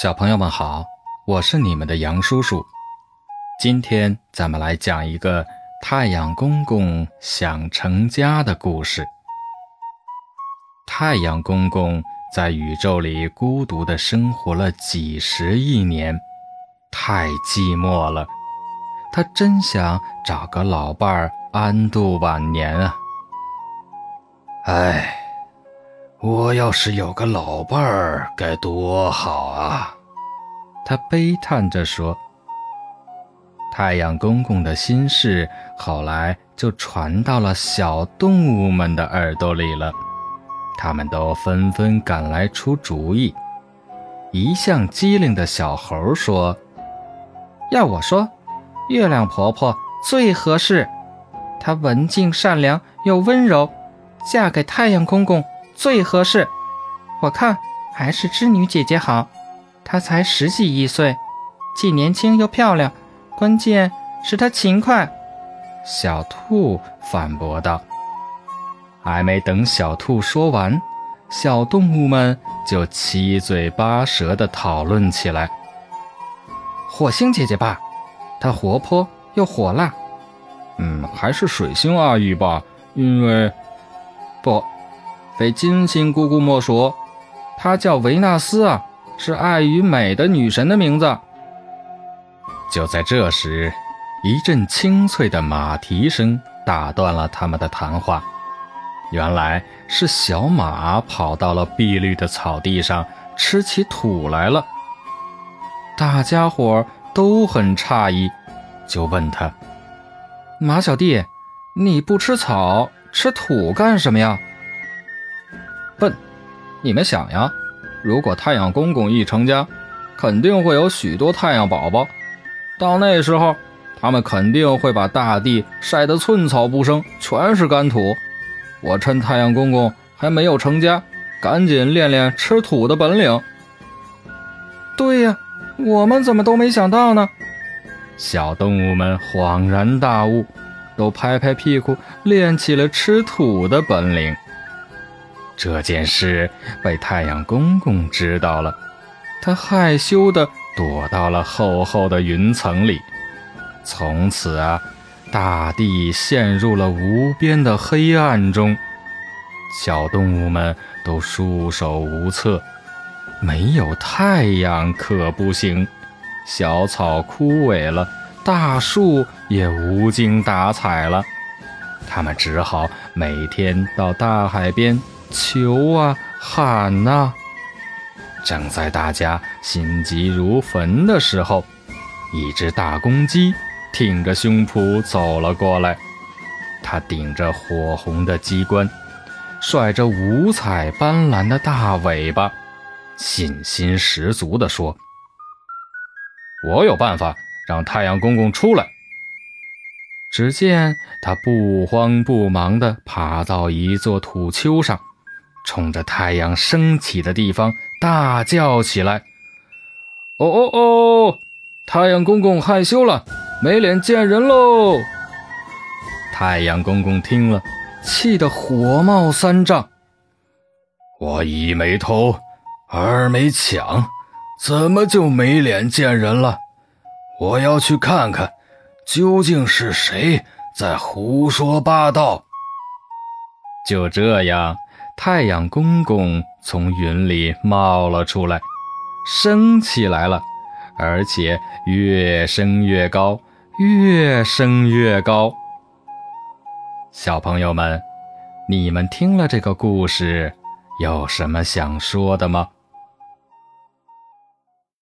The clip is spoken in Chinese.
小朋友们好，我是你们的杨叔叔。今天咱们来讲一个太阳公公想成家的故事。太阳公公在宇宙里孤独地生活了几十亿年，太寂寞了。他真想找个老伴儿安度晚年啊！唉。我要是有个老伴儿，该多好啊！他悲叹着说。太阳公公的心事后来就传到了小动物们的耳朵里了，他们都纷纷赶来出主意。一向机灵的小猴说：“要我说，月亮婆婆最合适，她文静善良又温柔，嫁给太阳公公。”最合适，我看还是织女姐姐好。她才十几亿岁，既年轻又漂亮，关键是她勤快。小兔反驳道。还没等小兔说完，小动物们就七嘴八舌地讨论起来。火星姐姐吧，她活泼又火辣。嗯，还是水星阿姨吧，因为不。非金星姑姑莫属，她叫维纳斯啊，是爱与美的女神的名字。就在这时，一阵清脆的马蹄声打断了他们的谈话。原来是小马跑到了碧绿的草地上吃起土来了。大家伙都很诧异，就问他：“马小弟，你不吃草，吃土干什么呀？”你们想呀，如果太阳公公一成家，肯定会有许多太阳宝宝。到那时候，他们肯定会把大地晒得寸草不生，全是干土。我趁太阳公公还没有成家，赶紧练练吃土的本领。对呀，我们怎么都没想到呢？小动物们恍然大悟，都拍拍屁股练起了吃土的本领。这件事被太阳公公知道了，他害羞地躲到了厚厚的云层里。从此啊，大地陷入了无边的黑暗中，小动物们都束手无策。没有太阳可不行，小草枯萎了，大树也无精打采了。他们只好每天到大海边。求啊，喊呐！正在大家心急如焚的时候，一只大公鸡挺着胸脯走了过来。它顶着火红的鸡冠，甩着五彩斑斓的大尾巴，信心十足地说：“我有办法让太阳公公出来。”只见它不慌不忙地爬到一座土丘上。冲着太阳升起的地方大叫起来：“哦哦哦！太阳公公害羞了，没脸见人喽！”太阳公公听了，气得火冒三丈：“我一没偷，二没抢，怎么就没脸见人了？我要去看看，究竟是谁在胡说八道。”就这样。太阳公公从云里冒了出来，升起来了，而且越升越高，越升越高。小朋友们，你们听了这个故事，有什么想说的吗？